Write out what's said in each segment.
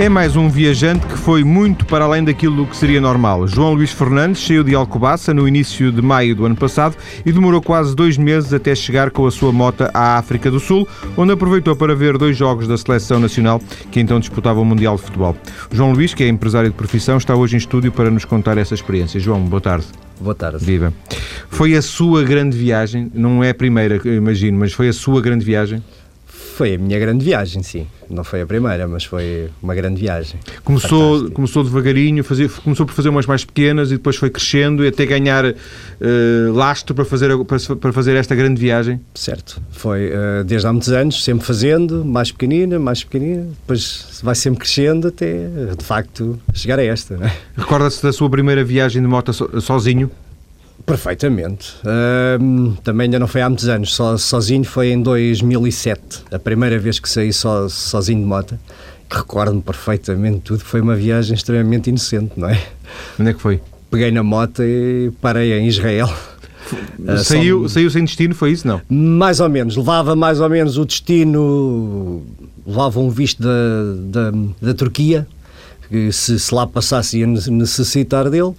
É mais um viajante que foi muito para além daquilo que seria normal. João Luís Fernandes saiu de Alcobaça no início de maio do ano passado e demorou quase dois meses até chegar com a sua moto à África do Sul, onde aproveitou para ver dois jogos da seleção nacional que então disputavam o Mundial de Futebol. João Luís, que é empresário de profissão, está hoje em estúdio para nos contar essa experiência. João, boa tarde. Boa tarde. Viva. Foi a sua grande viagem, não é a primeira, imagino, mas foi a sua grande viagem? Foi a minha grande viagem, sim. Não foi a primeira, mas foi uma grande viagem. Começou, começou devagarinho, fazer, começou por fazer umas mais pequenas e depois foi crescendo e até ganhar uh, lastro para fazer, para, fazer esta grande viagem? Certo. Foi uh, desde há muitos anos, sempre fazendo, mais pequenina, mais pequenina, depois vai sempre crescendo até, de facto, chegar a esta. É? Recorda-se da sua primeira viagem de moto sozinho? Perfeitamente. Uh, também ainda não foi há muitos anos, só, sozinho foi em 2007, a primeira vez que saí so, sozinho de moto. Recordo-me perfeitamente tudo, foi uma viagem extremamente inocente, não é? Onde é que foi? Peguei na moto e parei em Israel. Uh, saiu, só... saiu sem destino, foi isso, não? Mais ou menos, levava mais ou menos o destino, levava um visto da, da, da Turquia, que se, se lá passasse ia necessitar dele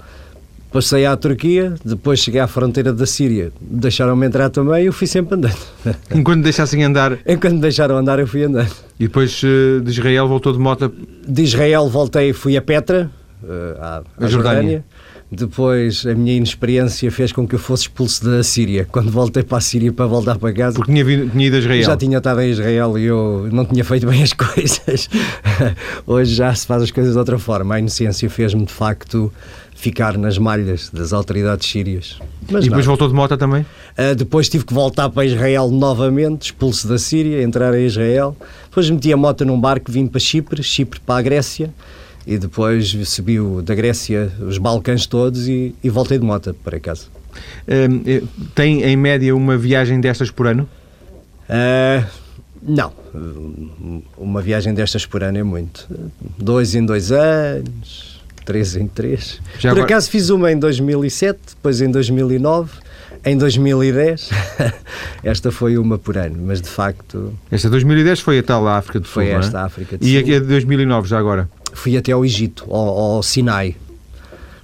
Passei à Turquia, depois cheguei à fronteira da Síria. Deixaram-me entrar também e eu fui sempre andando. Enquanto deixassem andar? Enquanto me deixaram andar, eu fui andando. E depois eh, de Israel voltou de moto? De Israel voltei, fui a Petra, eh, à, à Jordânia. Jordânia. Depois a minha inexperiência fez com que eu fosse expulso da Síria. Quando voltei para a Síria para voltar para casa. Porque tinha, vindo, tinha ido a Israel. Já tinha estado em Israel e eu não tinha feito bem as coisas. Hoje já se faz as coisas de outra forma. A inocência fez-me de facto ficar nas malhas das autoridades sírias. Mas e depois não. voltou de moto também? Uh, depois tive que voltar para Israel novamente, expulso da Síria, entrar em Israel. Depois meti a moto num barco, vim para Chipre, Chipre para a Grécia e depois subiu da Grécia os Balcãs todos e, e voltei de moto para casa. Uh, tem em média uma viagem destas por ano? Uh, não, uma viagem destas por ano é muito. Dois em dois anos, três em três. Já por agora... acaso fiz uma em 2007, depois em 2009 em 2010, esta foi uma por ano, mas de facto. Esta 2010 foi a tal África do Sul. Foi esta é? África do Sul. E a de 2009 já agora? Fui até ao Egito, ao, ao Sinai.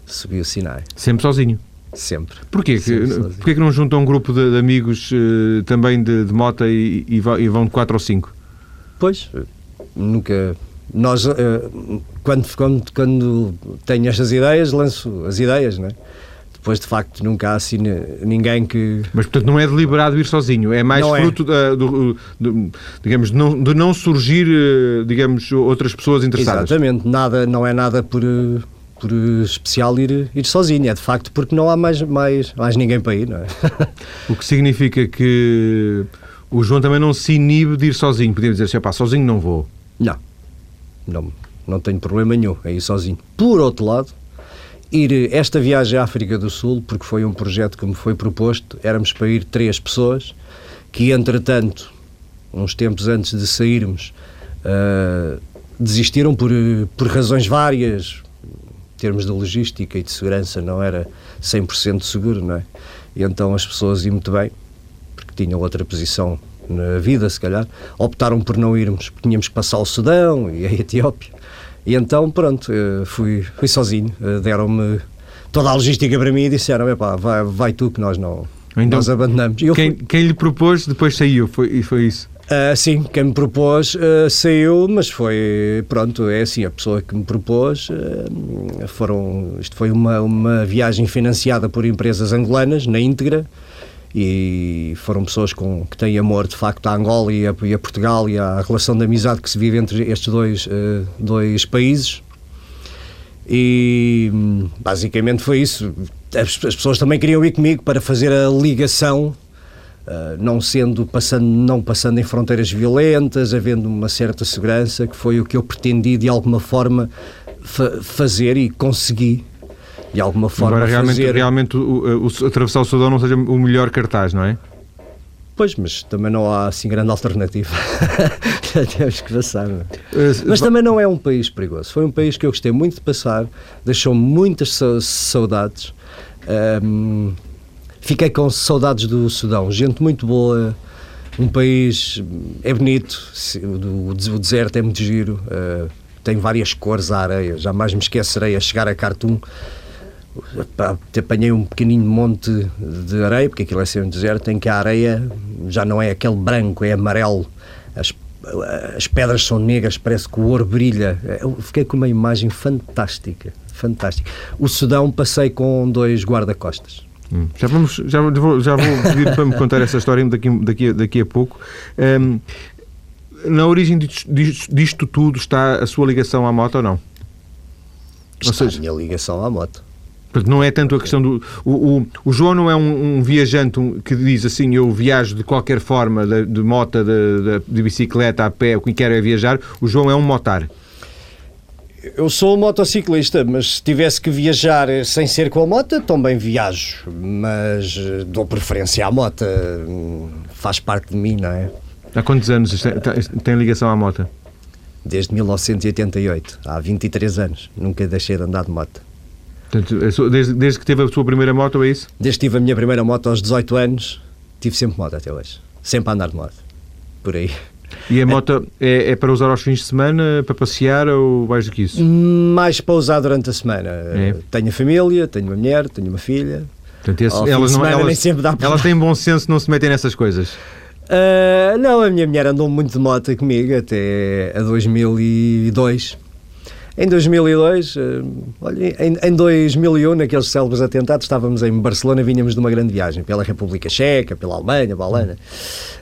Subi o Sinai. Sempre sozinho? Sempre. Porquê? Sempre que, porquê que não juntam um grupo de, de amigos uh, também de, de moto e, e, vão de 4 ou 5? Pois, nunca. Nós, uh, quando, quando, quando tenho estas ideias, lanço as ideias, não é? Depois de facto nunca há assim ninguém que. Mas portanto não é deliberado ir sozinho, é mais não é. fruto é. do, digamos, de não, de não surgir, eh, digamos, outras pessoas interessadas. Exatamente, nada, não é nada por, por especial ir, ir sozinho, é de facto porque não há mais, mais, mais ninguém para ir, não é? O que significa que o João também não se inibe de ir sozinho, podemos dizer assim, pá, sozinho não vou. Não, não, não tenho problema nenhum em ir sozinho. Por outro lado, ir esta viagem à África do Sul, porque foi um projeto que me foi proposto, éramos para ir três pessoas, que entretanto, uns tempos antes de sairmos, uh, desistiram por, por razões várias, em termos de logística e de segurança não era 100% seguro, não é? E então as pessoas iam muito bem, porque tinham outra posição na vida, se calhar, optaram por não irmos, porque tínhamos que passar o Sudão e a Etiópia. E então, pronto, eh, fui, fui sozinho. Eh, deram-me toda a logística para mim e disseram: vai, vai tu que nós não então, nós abandonamos. Quem, quem, lhe propôs depois saiu, foi, e foi isso? Uh, sim, quem me propôs uh, saiu, mas foi, pronto, é assim, a pessoa que me propôs, uh, foram, isto foi uma, uma viagem financiada por empresas angolanas, na íntegra, e foram pessoas com, que têm amor de facto à Angola e a, e a Portugal e à relação de amizade que se vive entre estes dois, uh, dois países. E basicamente foi isso. As, as, pessoas também queriam ir comigo para fazer a ligação, uh, não sendo passando, não passando em fronteiras violentas, havendo uma certa segurança, que foi o que eu pretendi de alguma forma fa fazer e consegui de alguma forma Agora, realmente, fazer... realmente o, o, atravessar o Sudão não seja o melhor cartaz, não é? Pois, mas também não há assim grande alternativa. Temos que passar. Uh, mas também não é um país perigoso. Foi um país que eu gostei muito de passar, deixou muitas saudades. Um, fiquei com saudades do Sudão. Gente muito boa, um país é bonito, o, o deserto é muito giro. Uh, tem várias cores a areia. Jamais me esquecerei a chegar a Khartoum. Apanhei um pequenino monte de areia, porque aquilo é sempre deserto, em que a areia já não é aquele branco, é amarelo. As, as pedras são negras, parece que o ouro brilha. Eu fiquei com uma imagem fantástica. Fantástica. O Sudão passei com dois guarda-costas. Hum. Já, vamos, já, vou, já vou pedir para me contar essa história daqui, daqui, a- daqui a pouco. Hum, na origem disto, disto- disto tudo está a sua ligação à moto ou não? Ou Está seja- a minha ligação à moto. Portanto, não é tanto a questão do. O, o, o João não é um, um viajante um, que diz assim: eu viajo de qualquer forma, de, de moto, de, de- de bicicleta, a pé, o que quero é viajar. O João é um motar. Eu sou motociclista, mas se tivesse que viajar sem ser com a moto, também viajo. Mas eh, dou preferência à moto. hum, Faz parte de mim, não é? Há quantos anos tem ligação à moto? Desde 1988, há 23 anos. Nunca deixei de andar de moto. Portanto, desde, desde que teve a sua primeira moto, é isso? Desde que tive a minha primeira moto aos 18 anos, tive sempre moto até hoje. Sempre a andar de moto. Por aí. E a moto é, é para usar aos fins de semana, para passear ou mais do que isso? Mais para usar durante a semana. É. Tenho a família, tenho uma mulher, tenho uma filha. Portanto, esse- elas, não, semana nem elas, sempre dá para elas têm bom senso, não se metem nessas coisas. Ah, não, a minha mulher andou muito de moto comigo até a 2002. Em 2002, ah, olha, em, em 2001, naqueles célebres atentados, estávamos em Barcelona, vinhamos de uma grande viagem pela República Checa, pela Alemanha, pela Holanda.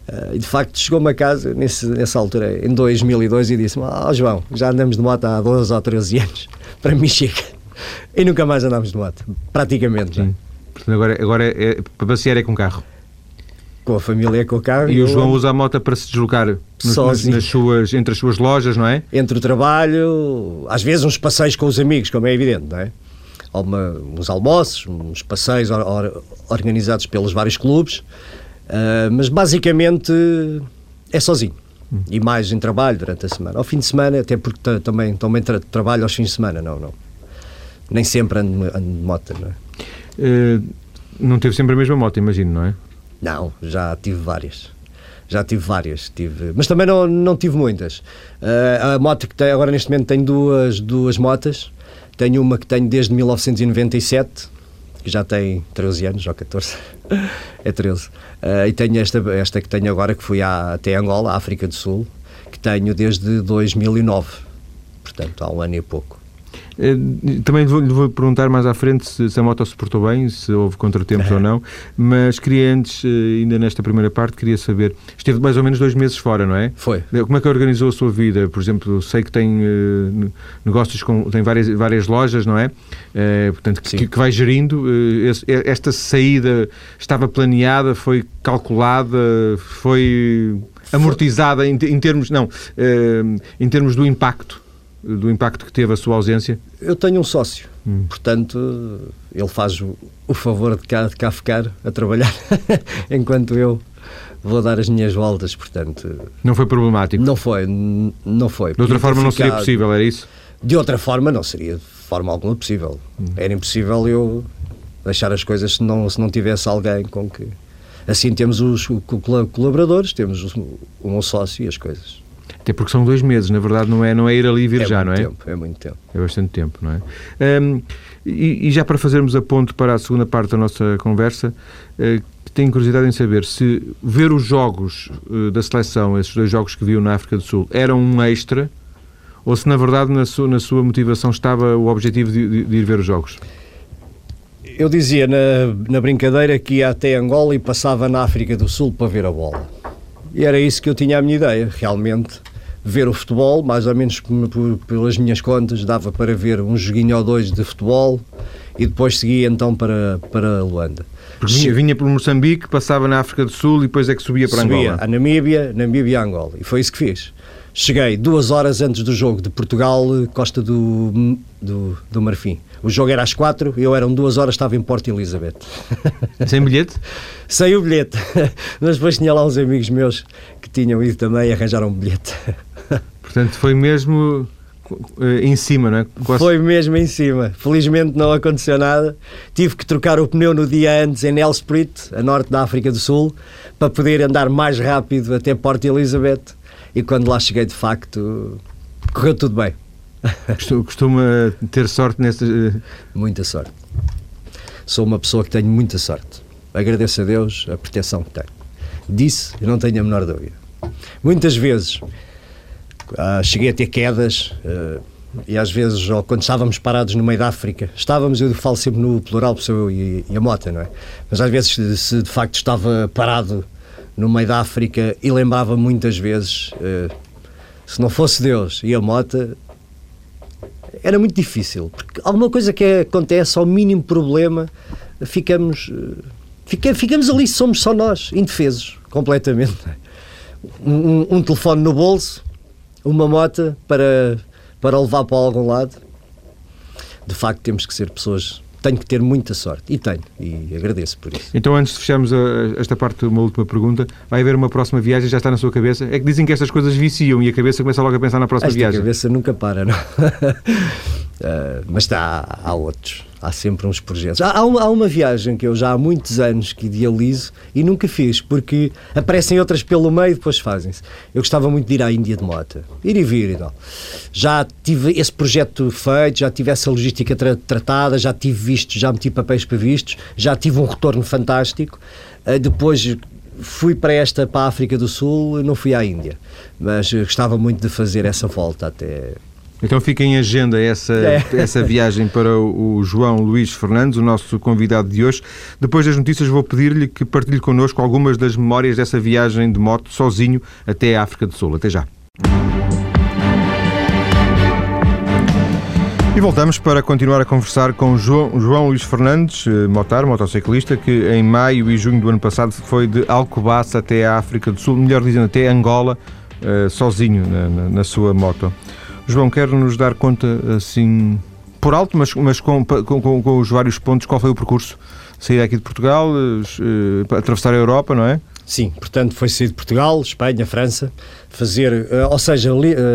Ah, e de facto chegou-me a casa nesse, nessa altura, em 2002, e disse-me: Ah, João, já andamos de moto há 12 ou 13 anos, para mim chega. E nunca mais andámos de moto, praticamente. já. Sim. Portanto, agora, agora é, para passear é com carro. Com a família, com o carro. E o eu João usa a moto para se deslocar Sozinho. nas suas, entre as suas lojas, não é? entre o trabalho, às vezes uns passeios com os amigos, como é evidente, não é? Alguma, uns almoços, uns passeios or- or- organizados pelos vários clubes, ah, mas basicamente é sozinho. E mais em trabalho durante a semana. Ao fim de semana, até porque ta- também, também tra- trabalho aos fins de semana, não, não. Nem sempre ando, ando de moto, não é? Eh, não teve sempre a mesma moto, imagino, não é? Não, já tive várias. Já tive várias, tive, mas também não, não tive muitas. Ah, a moto que tenho, agora neste momento tenho duas, duas motas. Tenho uma que tenho desde 1997, que já tem 13 anos, ou 14. é 13. Ah, e tenho esta, esta que tenho agora, que fui à, até Angola, África do Sul, que tenho desde 2009. Portanto, há um ano e pouco. Eh, Também vou- lhe vou perguntar mais à frente se, se a moto se portou bem, se houve contratempos ou não, mas queria antes, eh, ainda nesta primeira parte, queria saber, esteve mais ou menos dois meses fora, não é? Foi. Eh, Como é que organizou a sua vida? Por exemplo, sei que tem ne- negócios com tem várias, várias lojas, não é? Eh, portanto, que, que vai gerindo. eh, esse- esta saída estava planeada, foi calculada, foi amortizada em, em termos não, em termos do impacto, do impacto que teve a sua ausência. Eu tenho um sócio, portanto, ele faz o, o favor de cá, de cá ficar a trabalhar enquanto eu vou dar as minhas voltas, portanto, Não foi problemático. não foi, não foi. de outra forma não seria possível, era isso? De outra forma não seria de forma alguma possível. Era impossível eu deixar as coisas se não, se não tivesse alguém com que... Assim temos os co- col- colaboradores, temos meu sócio e as coisas. Até porque são dois meses, na verdade, não é, não é ir ali e vir é já, não é? tempo, é muito tempo. É bastante tempo, não é? Hum, e, e já para fazermos a ponte para a segunda parte da nossa conversa, eh, tenho curiosidade em saber se ver os jogos eh, da seleção, esses dois jogos que viu na África do Sul, eram um extra ou se na verdade na sua, na sua motivação estava o objetivo de, de- de ir ver os jogos. Eu dizia na, na brincadeira que ia até Angola e passava na África do Sul para ver a bola. E era isso que eu tinha a minha ideia, realmente. Ver o futebol, mais ou menos pelas minhas contas, dava para ver um joguinho ou dois de futebol e depois seguia então para, para Luanda. Vinha, vinha por Moçambique, passava na África do Sul e depois é que subia para Subia Angola. a Namíbia, Namíbia e Angola. E foi isso que fiz. Cheguei duas horas antes do jogo de Portugal, Costa do, do, do Marfim. O jogo era às quatro, eu eram duas horas, estava em Porto Elizabeth. Sem bilhete? Saiu o bilhete, mas depois tinha lá uns amigos meus que tinham ido também e arranjaram um bilhete. Portanto, foi mesmo eh, em cima, não é? Quase- Foi mesmo em cima. Felizmente não aconteceu nada. Tive que trocar o pneu no dia antes em Nelspruit, a norte da África do Sul, para poder andar mais rápido até Porto Elizabeth. E quando lá cheguei, de facto, correu tudo bem. Costuma ter sorte nessas. Muita sorte. Sou uma pessoa que tenho muita sorte. Agradeço a Deus a proteção que tenho. Disse, eu não tenho a menor dúvida. Muitas vezes ah, cheguei a ter quedas. Ah, e às vezes, ou quando estávamos parados no meio da África, estávamos, eu falo sempre no plural, sou eu e, e a Mota, não é? Mas às vezes, se de facto estava parado no meio da África e lembrava muitas vezes, uh, se não fosse Deus e a Mota, era muito difícil, porque alguma coisa que acontece, ao mínimo problema, ficamos, uh, fica, ficamos ali, somos só nós, indefesos, completamente. Um, um, um telefone no bolso, uma moto para para levar para algum lado, de facto temos que ser pessoas. Tenho que ter muita sorte e tenho, e agradeço por isso. Então, antes de fecharmos a, esta parte, uma última pergunta: vai haver uma próxima viagem? Já está na sua cabeça? É que dizem que estas coisas viciam e a cabeça começa logo a pensar na próxima Esta viagem. A cabeça nunca para, não? uh, mas está, há outros há sempre uns projetos. Há, há, uma, há, uma, viagem que eu já há muitos anos que idealizo e nunca fiz, porque aparecem outras pelo meio e depois fazem-se. Eu gostava muito de ir à Índia de moto, ir e vir e tal. Já tive esse projeto feito, já tive essa logística tra tratada, já tive vistos, já meti papéis para vistos, já tive um retorno fantástico. Uh, depois fui para esta, para a África do Sul, não fui à Índia, mas gostava muito de fazer essa volta até então fica em agenda essa, é. essa viagem para o João Luís Fernandes, o nosso convidado de hoje. Depois das notícias vou pedir-lhe que partilhe connosco algumas das memórias dessa viagem de moto sozinho até a África do Sul. Até já. E voltamos para continuar a conversar com João, João Luís Fernandes, eh, motar, motociclista, que em maio e junho do ano passado foi de Alcobaça até a África do Sul, melhor dizendo, até Angola, eh, sozinho na, na, na sua moto. João, quer nos dar conta, assim, por alto, mas, mas com, com, com, os vários pontos, qual foi o percurso? Sair aqui de Portugal, uh, atravessar a Europa, não é? Sim, portanto foi sair de Portugal, Espanha, França, fazer, uh, ou seja,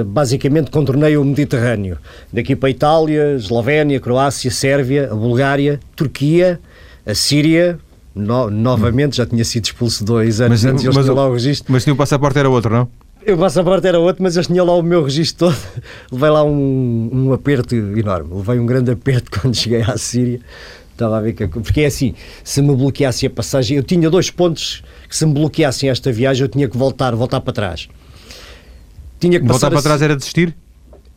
basicamente contornei o Mediterrâneo. Daqui para a Itália, Eslovénia, Croácia, Sérvia, a Bulgária, Turquia, a Síria, no, novamente, já tinha sido expulso dois anos mas, antes, mas, mas, lá o registro. Mas tinha o passaporte era outro, não? O passaporte era outro, mas eu tinha lá o meu registro todo. Levei lá um, um aperto enorme. Levei um grande aperto quando cheguei à Síria. Estava a ver que. Porque é assim: se me bloqueasse a passagem, eu tinha dois pontos que se me bloqueassem esta viagem, eu tinha que voltar, voltar para trás. Tinha que voltar para trás era desistir?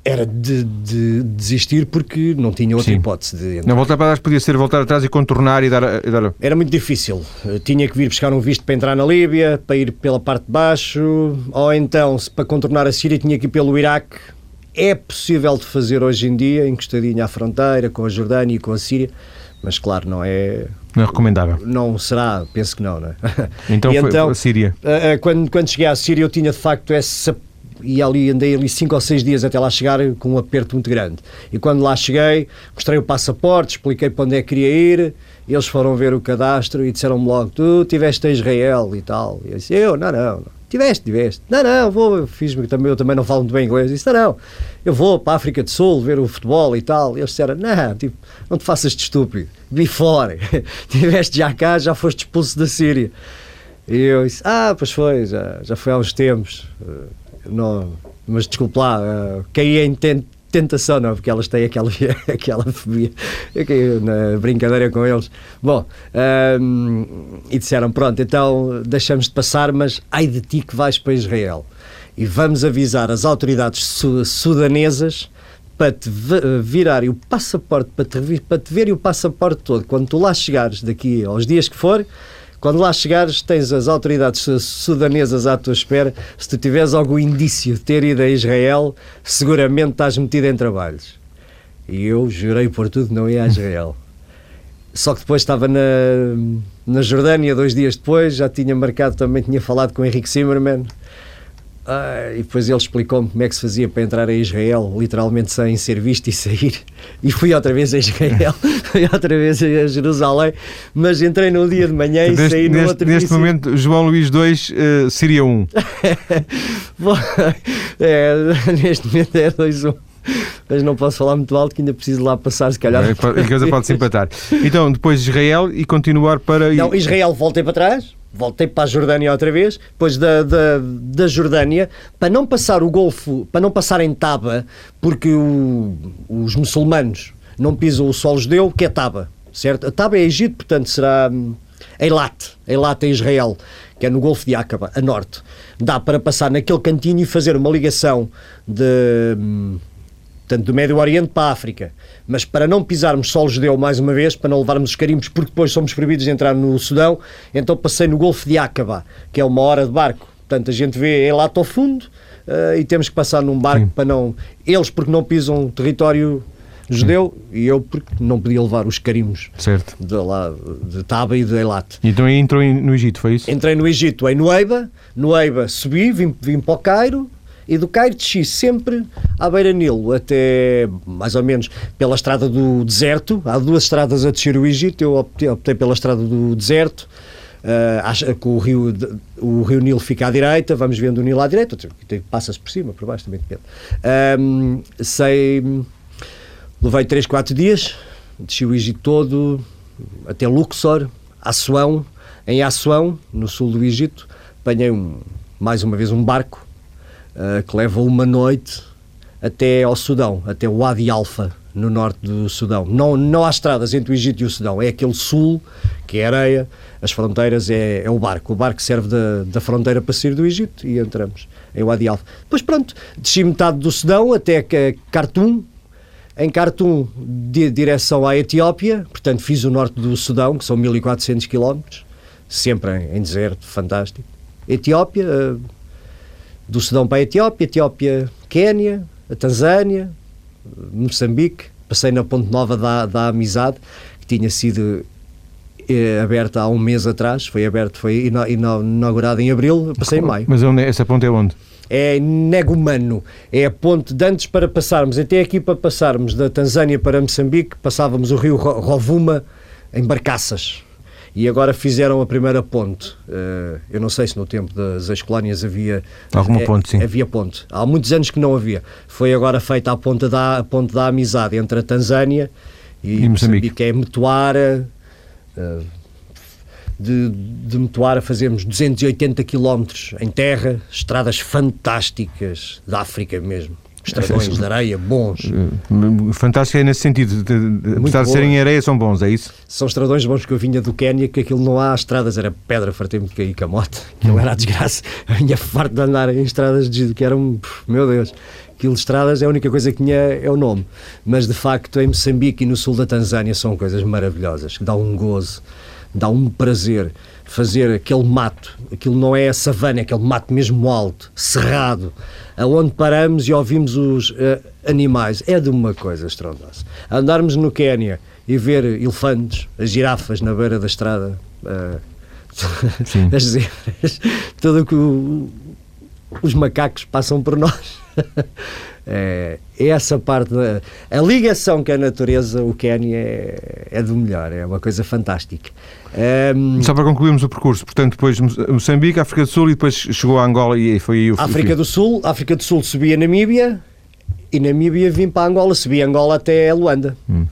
Era de, de, desistir porque não tinha outra Sim. hipótese de entrar. Não, voltar para trás podia ser voltar atrás e contornar e dar, e dar... Era muito difícil. Tinha que vir buscar um visto para entrar na Líbia, para ir pela parte de baixo, ou então, para contornar a Síria, tinha que ir pelo Iraque. É possível de fazer hoje em dia, encostadinho à fronteira, com a Jordânia e com a Síria, mas claro, não é... Não é recomendável. Não será, penso que não, não é? Então, e foi então, a Síria. Quando, quando cheguei à Síria eu tinha de facto essa e ali andei ali cinco ou seis dias até lá chegar com um aperto muito grande. E quando lá cheguei, mostrei o passaporte, expliquei para onde é que queria ir, eles foram ver o cadastro e disseram-me logo: Tu tiveste a Israel e tal. E eu disse: Eu, não, não, não. Tiveste, tiveste. Não, não, vou, eu fiz também, eu também não falo muito bem inglês. Eu disse: Não, não, eu vou para a África do Sul ver o futebol e tal. E eles disseram: Não, tipo, não te faças de estúpido, vi fora. tiveste já cá, já foste expulso da Síria. E eu disse: Ah, pois foi, já, já foi há uns tempos não, mas desculpe lá, uh, caí em tentação, não, porque elas têm aquela, aquela fobia. Eu caí na brincadeira com eles. Bom, um, e disseram: pronto, então deixamos de passar, mas ai de ti que vais para Israel. E vamos avisar as autoridades sudanesas para te virarem o passaporte, para te, para te verem o passaporte todo. Quando tu lá chegares daqui aos dias que for, quando lá chegares, tens as autoridades sudanesas à tua espera. Se tu tiveres algum indício de ter ido a Israel, seguramente estás metido em trabalhos. E eu jurei por tudo não ia a Israel. Só que depois estava na, na Jordânia, dois dias depois, já tinha marcado também, tinha falado com o Henrique Zimmermann ah, e depois ele explicou-me como é que se fazia para entrar a Israel, literalmente sem ser visto e sair. E fui outra vez a Israel, fui outra vez a Jerusalém, mas entrei num dia de manhã e saí no neste, outro Neste dia. momento, João Luís II, uh, Síria 1. Bom, é, neste momento é 2-1 mas não posso falar muito alto que ainda preciso lá passar, se calhar. a coisa pode se empatar. Então, depois Israel e continuar para. Não, Israel voltei para trás voltei para a Jordânia outra vez, depois da, da, da Jordânia, para não passar o Golfo, para não passar em Taba, porque o, os muçulmanos não pisam o solo judeu, que é Taba, certo? A Taba é Egito, portanto será hum, Eilat, Eilat é Israel, que é no Golfo de Aqaba, a norte. Dá para passar naquele cantinho e fazer uma ligação de, hum, portanto, do Médio Oriente para a África. Mas para não pisarmos solo judeu mais uma vez, para não levarmos os carimbos, porque depois somos proibidos de entrar no Sudão, então passei no Golfo de Aqaba, que é uma hora de barco. Portanto, a gente vê é lá ao fundo uh, e temos que passar num barco Sim. para não. Eles, porque não pisam território judeu e eu porque não podia levar os carimbos certo. de lá de Taba e de Eilat. E então entrou no Egito, foi isso? Entrei no Egito, em Nueiba, Nueiba subi, vim, vim para o Cairo, e do Cairo desci sempre à beira-Nilo, até mais ou menos pela estrada do deserto. Há duas estradas a descer o Egito, eu optei, pela estrada do deserto. Uh, que o rio, o rio Nilo fica à direita, vamos vendo o Nilo à direita, passa-se por cima, por baixo, também depende. Um, sei, levei 3, 4 dias, desci o Egito todo, até Luxor, Assuão. Em Assuão, no sul do Egito, apanhei um, mais uma vez um barco uh, que leva uma noite até ao Sudão, até o Wadi Alfa, no norte do Sudão. Não, não há estradas entre o Egito e o Sudão, é aquele sul, que é areia, as fronteiras é, é o barco. O barco serve da, da fronteira para sair do Egito e entramos em Wadi Alfa. Depois, pronto, desci metade do Sudão até Khartoum, em Khartoum, de direção à Etiópia, portanto, fiz o norte do Sudão, que são 1400 km, sempre em, em deserto, fantástico. Etiópia, uh, do Sudão para a Etiópia, Etiópia, Quénia, a Tanzânia, Moçambique. Passei na Ponte Nova da, da Amizade, que tinha sido eh, aberta há um mês atrás. Foi aberto, foi inaugurada em abril. Passei em maio. Mas onde, é, essa ponte é onde? É Negumano. É a ponte de antes para passarmos, até aqui para passarmos da Tanzânia para Moçambique, passávamos o rio Rovuma em barcaças e agora fizeram a primeira ponte. Uh, eu não sei se no tempo das ex-colónias havia... Alguma é, ponte, sim. Havia ponte. Há muitos anos que não havia. Foi agora feita a ponte da, a ponte da amizade entre a Tanzânia e, e Moçambique. que é Metuara... Uh, de, de Metuara fazemos 280 km em terra, estradas fantásticas da África mesmo estradões de areia bons. Eh, fantástico é nesse sentido, apesar de serem areia, são bons, é isso? São estradões bons que eu vinha do Quénia, que aquilo não há estradas, era pedra, fartei-me de cair com a moto, aquilo era a desgraça. A minha farto de andar em estradas de, que eram, meu Deus, aquilo de estradas é a única coisa que tinha é o nome. Mas de facto, em Moçambique e no sul da Tanzânia são coisas maravilhosas, que dá um gozo, dá um prazer fazer aquele mato, aquilo não é a savana, é aquele mato mesmo alto, cerrado, aonde paramos e ouvimos os uh, animais, é de uma coisa estrondosa. Andarmos no Quénia e ver elefantes, as girafas na beira da estrada, uh, as zebras, tudo o que os macacos passam por nós. É, essa parte, da, a ligação que a natureza, o Quénia é, é do melhor, é uma coisa fantástica. Um, Só para concluirmos o percurso, portanto, depois Moçambique, África do Sul e depois chegou a Angola e foi aí o África do Sul, África do Sul subia Namíbia e Namíbia vim para Angola, subi Angola até Luanda. Hum.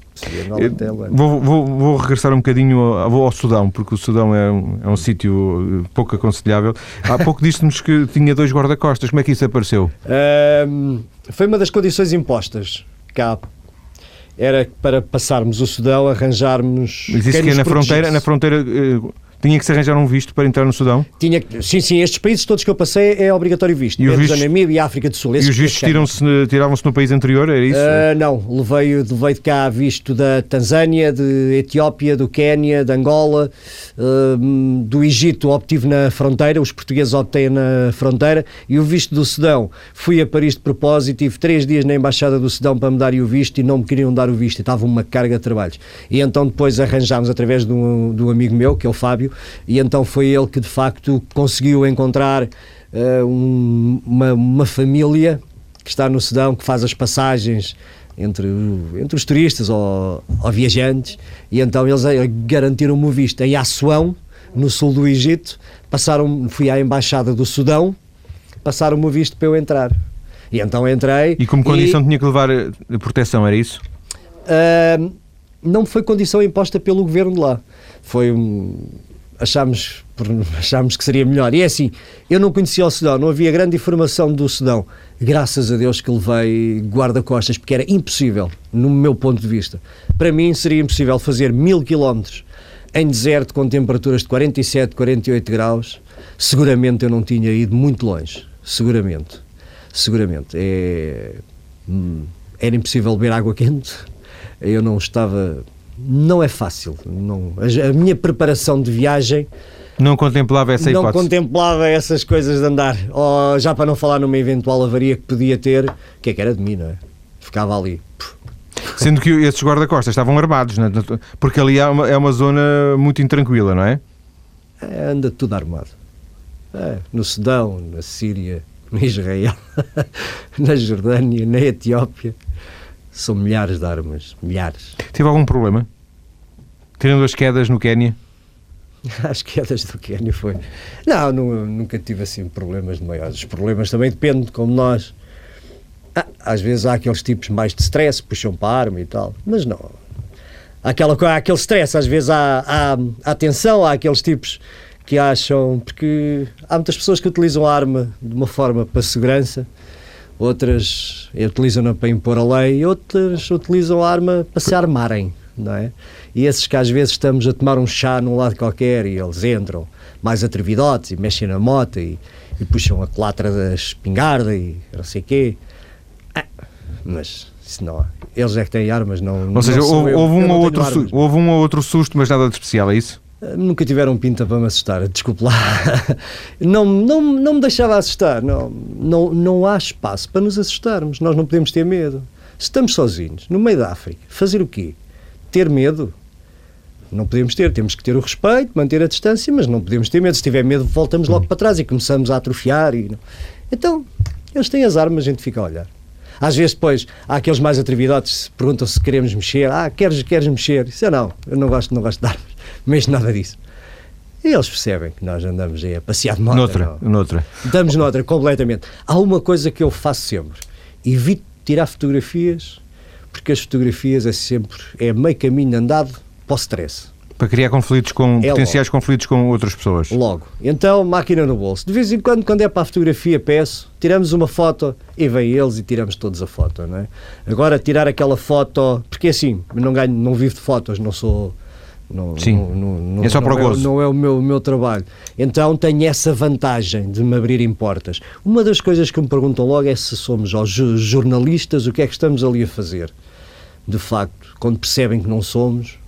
Vou, vou, vou, regressar um bocadinho ao, ao, Sudão, porque o Sudão é um, é um sítio pouco aconselhável. Há pouco disse-nos que tinha dois guarda-costas. Como é que isso apareceu? Um, foi uma das condições impostas cá era para passarmos o Sudão, arranjarmos. Mas isso que é na fronteira, na fronteira eh, tinha que se arranjar um visto para entrar no Sudão? Tinha, sim, sim, estes países todos que eu passei é obrigatório visto. E, visto, Namíbia e África do Sul. E os vistos tiravam-se no país anterior, era isso? Uh, não, levei, levei de cá visto da Tanzânia, de Etiópia, do Quénia, de Angola, uh, do Egito obtive na fronteira, os portugueses obtêm na fronteira, e o visto do Sudão. Fui a Paris de propósito, tive três dias na Embaixada do Sudão para me dar o visto e não me queriam dar o visto, estava uma carga de trabalhos. E então depois arranjámos através de um, de um amigo meu, que é o Fábio, e então foi ele que de facto conseguiu encontrar uh, um, uma, uma família que está no Sudão, que faz as passagens entre, entre os turistas ou, ou viajantes, e então eles eh, garantiram-me o visto em Assuão, no sul do Egito, passaram, fui à embaixada do Sudão, passaram-me o visto para eu entrar. E então entrei. E como condição e, tinha que levar eh, proteção, era isso? Uh, não foi condição imposta pelo governo de lá. Foi um, achámos por acharmos que seria melhor. E é assim, eu não conhecia o Sudão, não havia grande informação do Sudão. Graças a Deus que levei guarda-costas, porque era impossível, no meu ponto de vista. Para mim seria impossível fazer mil quilómetros em deserto com temperaturas de 47, 48 graus. Seguramente eu não tinha ido muito longe. Seguramente. Seguramente. É... Hum, era impossível beber água quente. Eu não estava não é fácil. Não, a, a, minha preparação de viagem. Não contemplava essa hipótese? Não contemplava essas coisas de andar. Ou, já para não falar numa eventual avaria que podia ter, que é que era de mim, não é? Ficava ali. Sendo que esses guarda-costas estavam armados, é? porque ali é uma, é uma zona muito intranquila, não é? é anda tudo armado. É, no Sudão, na Síria, no Israel, na Jordânia, na Etiópia. São milhares de armas, milhares. Teve algum problema? Tirando as quedas no Quénia? As quedas do Quénia foi. Não, não, nunca tive assim problemas de maiores. Os problemas também dependem, como nós. Ah, às vezes há aqueles tipos mais de stress, puxam para a arma e tal, mas não. Há, aquela, há aquele stress, às vezes há, há, há tensão, há aqueles tipos que acham. Porque há muitas pessoas que utilizam a arma de uma forma para segurança outras utilizam-na para impor a lei, outras utilizam a arma para se armarem, não é? E esses que às vezes estamos a tomar um chá num lado qualquer e eles entram mais atrevidotes e mexem na moto e, e puxam a colatra da espingarda e não sei o quê. Ah, mas isso não, eles é que têm armas, não. Ou seja, não houve, houve, um ou outro, houve um ou outro susto, mas nada de especial, é isso? Nunca tiveram pinta para me assustar, desculpe lá. Não, não, não me deixava assustar. Não, não, não há espaço para nos assustarmos. Nós não podemos ter medo. Estamos sozinhos, no meio da África, fazer o quê? Ter medo? Não podemos ter. Temos que ter o respeito, manter a distância, mas não podemos ter medo. Se tiver medo, voltamos logo para trás e começamos a atrofiar. E... Então, eles têm as armas, a gente fica a olhar. Às vezes, depois, há aqueles mais atrevidotes que perguntam se queremos mexer. Ah, queres, queres mexer? Isso é não. Eu não gosto, não gosto de armas mas nada disso. E eles percebem que nós andamos aí a passear de moto. Noutra, não. noutra. Estamos noutra, completamente. Há uma coisa que eu faço sempre: evito tirar fotografias, porque as fotografias é sempre é meio caminho andado para o stress. Para criar conflitos com é potenciais logo. conflitos com outras pessoas. Logo. Então, máquina no bolso. De vez em quando, quando é para a fotografia, peço, tiramos uma foto e vem eles e tiramos todos a foto, não é? Agora, tirar aquela foto, porque assim, não ganho, não vivo de fotos, não sou não, Sim, não, não, é só para o gozo. É, não é o meu, meu trabalho. Então tenho essa vantagem de me abrirem portas. Uma das coisas que me perguntam logo é se somos aos jornalistas, o que é que estamos ali a fazer. De facto, quando percebem que não somos,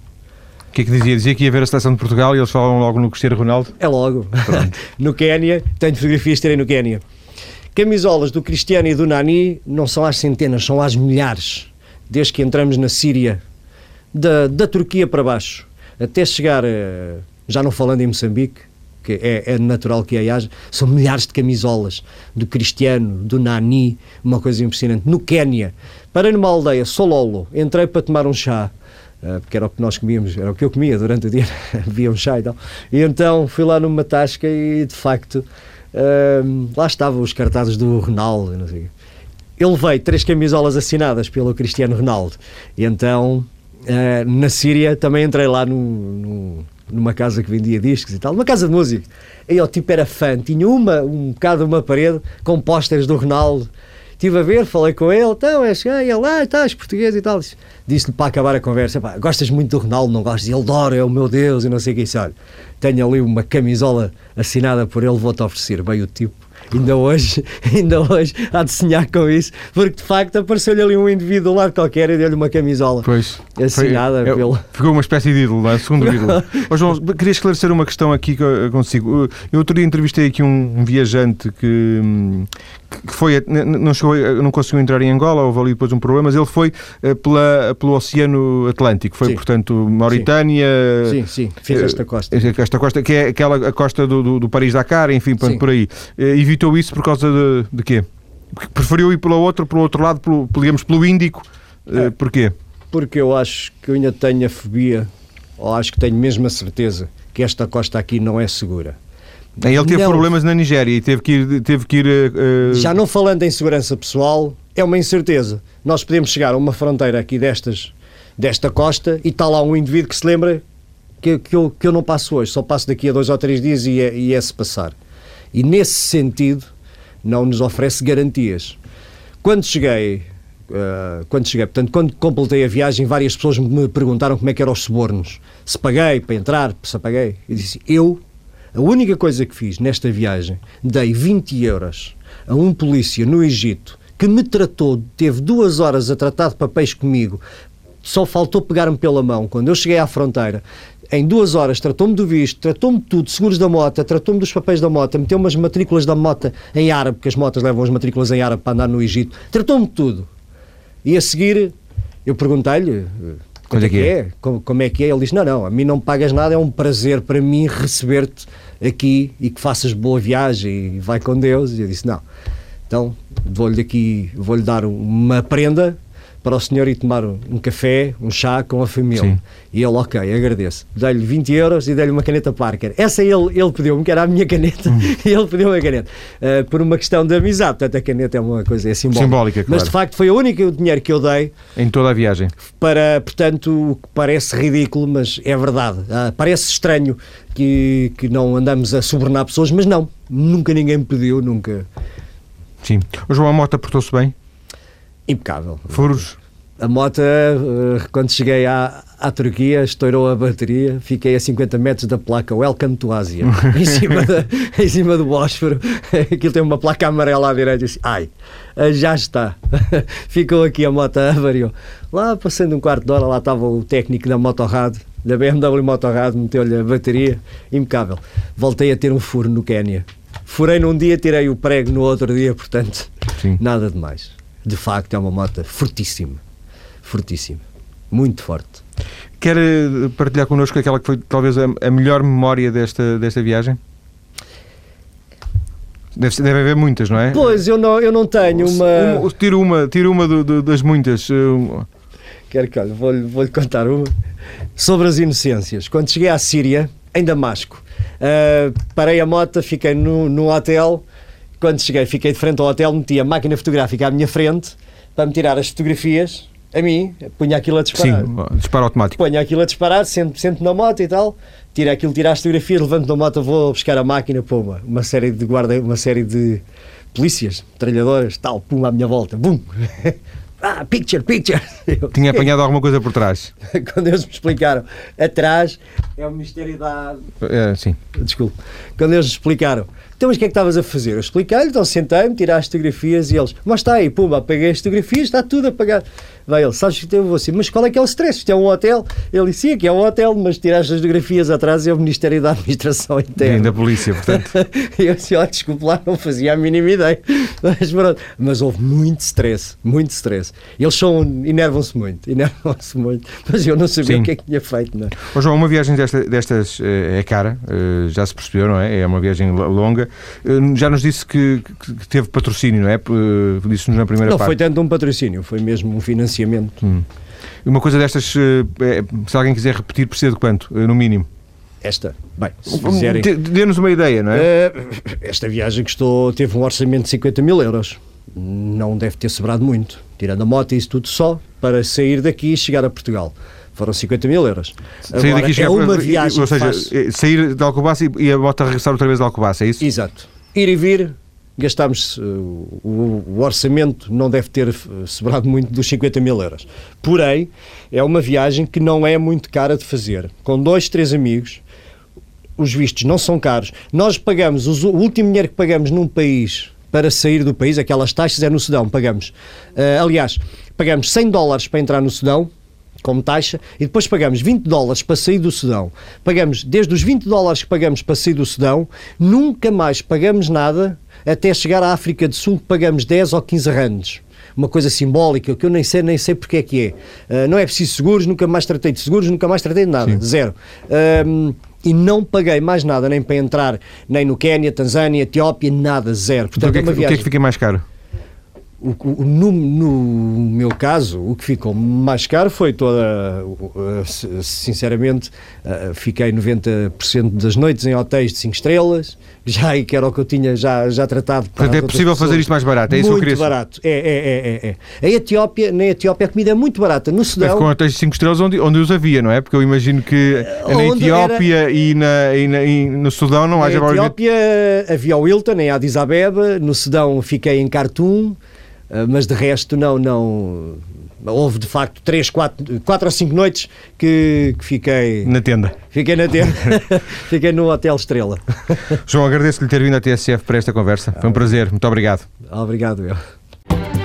o que é que dizia? Dizia que ia ver a seleção de Portugal e eles falam logo no Cristiano Ronaldo? É logo. no Quénia, tenho fotografias de terem no Quénia. Camisolas do Cristiano e do Nani não são às centenas, são às milhares. Desde que entramos na Síria, da, da Turquia para baixo até chegar, a, já não falando em Moçambique, que é, é, natural que aí haja, são milhares de camisolas do Cristiano, do Nani, uma coisa impressionante. No Quénia, parei numa aldeia, Sololo, entrei para tomar um chá, uh, porque era o que nós comíamos, era o que eu comia durante o dia, havia um chá e tal. E então fui lá numa tasca e de facto uh, lá estavam os cartazes do Ronaldo, não sei ele veio três camisolas assinadas pelo Cristiano Ronaldo. E então Uh, na Síria também entrei lá no, no, numa casa que vendia discos e tal, uma casa de música. E o tipo era fã, tinha uma, um bocado uma parede com pósteres do Ronaldo. Estive a ver, falei com ele, então, és, ah, ele, ah, estás português e tal. Disse-lhe para acabar a conversa, pá, gostas muito do Ronaldo, não gostas? Ele adora, é o meu Deus, e não sei o que. Disse, olha, tenho ali uma camisola assinada por ele, vou-te oferecer. Bem, o tipo ainda hoje, ainda hoje há de sonhar com isso, porque de facto apareceu-lhe ali um indivíduo lá qualquer e deu-lhe uma camisola pois, assinada foi, é. Ficou uma espécie de ídolo, não é? Segundo ídolo. oh, João, queria esclarecer uma questão aqui consigo. Eu outro dia entrevistei aqui um, um viajante que, que foi, não, chegou, não conseguiu entrar em Angola, houve ali depois um problema, mas ele foi eh, pela, pelo Oceano Atlântico, foi, sim. portanto, Mauritânia. Sim, sim, fez eh, esta costa. Esta costa, que é aquela a costa do, do, do Paris-Dakar, enfim, sim. por aí. Eh, evitou isso por causa de, de quê? Preferiu ir pelo outro, pelo outro lado, pelo, digamos, pelo Índico. É. Porquê? Porque eu acho que eu ainda tenho a fobia, ou acho que tenho mesmo a certeza, que esta costa aqui não é segura. Ele teve não. problemas na Nigéria e teve que ir. Teve que ir uh... Já não falando em segurança pessoal, é uma incerteza. Nós podemos chegar a uma fronteira aqui destas, desta costa e está lá um indivíduo que se lembra que, que, eu, que eu não passo hoje, só passo daqui a dois ou três dias e é, e é se passar. E nesse sentido, não nos oferece garantias. Quando cheguei, uh, quando cheguei, portanto, quando completei a viagem, várias pessoas me perguntaram como é que eram os subornos. Se paguei para entrar, se paguei. Eu disse, eu, a única coisa que fiz nesta viagem, dei 20 euros a um polícia no Egito que me tratou, teve duas horas a tratar de papéis comigo, só faltou pegar-me pela mão. Quando eu cheguei à fronteira, em duas horas tratou-me do visto, tratou-me de tudo, seguros da moto, tratou-me dos papéis da moto, meteu umas matrículas da moto em árabe, porque as motas levam as matrículas em árabe para andar no Egito, tratou-me de tudo. E a seguir, eu perguntei-lhe quanto é, é que é, é? Como, como, é que é. Ele disse: Não, não, a mim não me pagas nada, é um prazer para mim receber-te aqui e que faças boa viagem e vai com Deus. E eu disse: Não, então vou-lhe aqui, vou-lhe dar uma prenda para o senhor ir tomar um café, um chá com a família. Sim. E ele, ok, agradeço. Dei-lhe 20 euros e dei-lhe uma caneta Parker. Essa ele, ele pediu-me, que era a minha caneta, hum. e ele pediu-me a caneta. Uh, por uma questão de amizade. Portanto, a caneta é uma coisa é simbólica. Simbólica, claro. Mas de facto foi o único dinheiro que eu dei. Em toda a viagem. Para, portanto, o que parece ridículo, mas é verdade. Uh, parece estranho que, que não andamos a subornar pessoas, mas não. Nunca ninguém me pediu, nunca. Sim. O João Mota portou-se bem? Impecável. Furos? A moto, eh, quando cheguei à, à Turquia, estourou a bateria, fiquei a 50 metros da placa Welcome to Asia, em cima, da, em cima do Bósforo. Aquilo tem uma placa amarela à direita. Disse, ai, eh, já está. Ficou aqui a moto, avariou. Lá, passando um quarto de hora, lá estava o técnico da Motorrad, da BMW Motorrad, meteu-lhe a bateria, impecável. Voltei a ter um furo no Quénia. Furei num dia, tirei o prego no outro dia, portanto, Sim. nada de mais de facto é uma moto fortíssima. Fortíssima. Muito forte. Quer eh, partilhar connosco aquela que foi talvez a, a melhor memória desta, desta viagem? Deve, deve haver muitas, não é? Pois, eu não, eu não tenho uma. uma tiro uma, tiro uma do, do, das muitas. Eh, Quero que, olha, vou-lhe vou contar uma. Sobre as inocências. Quando cheguei à Síria, em Damasco, uh, parei a moto, fiquei no, no hotel quando cheguei, fiquei de frente ao hotel, meti a máquina fotográfica à minha frente para me tirar as fotografias. A mim, punha aquilo a disparar. Sim, disparo automático. Punha aquilo a disparar, sento, sento na moto e tal, tira aquilo, tira as fotografias, levanto da moto, vou buscar a máquina, puma, uma série de guarda, uma série de polícias, tralhadoras, tal, puma à minha volta, bum! ah, picture, picture! Tinha apanhado alguma coisa por trás? Quando eles me explicaram, atrás é o Ministério da. É, sim. Desculpe. Quando eles me explicaram, então, mas o que é que estavas a fazer? Eu expliquei-lhe, então sentei-me, tirei as fotografias e eles, mas está aí, pumba, apaguei as fotografias, está tudo apagado. Vai ele, sabes que eu vou assim, mas qual é que é o stress? Isto é um hotel? Ele disse, sim, aqui é um hotel, mas tirar as fotografias atrás é o Ministério da Administração Interna. E da Polícia, portanto. eu disse, ó, desculpe lá, não fazia a mínima ideia. Mas pronto, mas houve muito stress, muito stress. Eles são, enervam-se muito, enervam-se muito, mas eu não sabia sim. o que é que tinha feito, não. Ô João, uma viagem desta, destas eh, é cara, eh, já se percebeu, não é? É uma viagem longa. Eh, já nos disse que, que teve patrocínio, não é? Disse-nos na primeira não, parte. Não foi tanto um patrocínio, foi mesmo um financiamento. Hum. Uma coisa destas, eh, é, se alguém quiser repetir, precisa de quanto, eh, no mínimo? Esta, bem, se fizerem... Dê-nos uma ideia, não é? Eh, esta viagem custou, teve um orçamento de 50 mil euros. Não deve ter sobrado muito. Tirando a moto e isso tudo só, para sair daqui e chegar a Portugal foram 50 mil euros. Sair Agora, daqui é uma viagem. Ou seja, faz... sair de Alcobaça e a moto regressar outra vez de Alcobaça, é isso? Exato. Ir e vir, gastámos, uh, o, o, orçamento não deve ter eh, sobrado muito dos 50 mil euros. Porém, é uma viagem que não é muito cara de fazer. Com dois, três amigos, os vistos não são caros. Nós pagamos, os, o último dinheiro que pagamos num país para sair do país, aquelas taxas é no Sudão, pagamos. Uh, aliás, pagamos 100 dólares para entrar no Sudão, como taxa e depois pagamos 20 dólares para sair do Sudão. Pagamos, desde os 20 dólares que pagamos para sair do Sudão, nunca mais pagamos nada até chegar à África do Sul, pagamos 10 ou 15 randes uma coisa simbólica que eu nem sei nem sei porque é que é. Uh, não é preciso seguros, nunca mais tratei de seguros, nunca mais tratei de nada, Sim. zero. Um, e não paguei mais nada, nem para entrar, nem no Quénia, Tanzânia, Etiópia, nada, zero. Portanto, então, o, que é que, o que é que fica mais caro? O, o, no, no, meu caso, o que ficou mais caro foi toda. Sinceramente, fiquei 90% das noites em hotéis de 5 estrelas, já que era o que eu tinha já, já tratado. Portanto, é possível fazer isto mais barato, é isso muito que eu queria barato. É, é, é, é, A Etiópia, na Etiópia a comida é muito barata. No Sudão. Mas com hotéis de 5 estrelas onde, onde os havia, não é? Porque eu imagino que na Etiópia era... e, na, e, na, e, no Sudão não haja. Na Etiópia havia o Wilton, em Addis Abeba, no Sudão fiquei em Khartoum. Ah, mas de resto não, não houve de facto 3, 4, 4 ou 5 noites que, que, fiquei na tenda. Fiquei na tenda, fiquei no Hotel Estrela. João, agradeço-lhe ter vindo à TSF para esta conversa. Foi um prazer, muito obrigado. Obrigado, eu.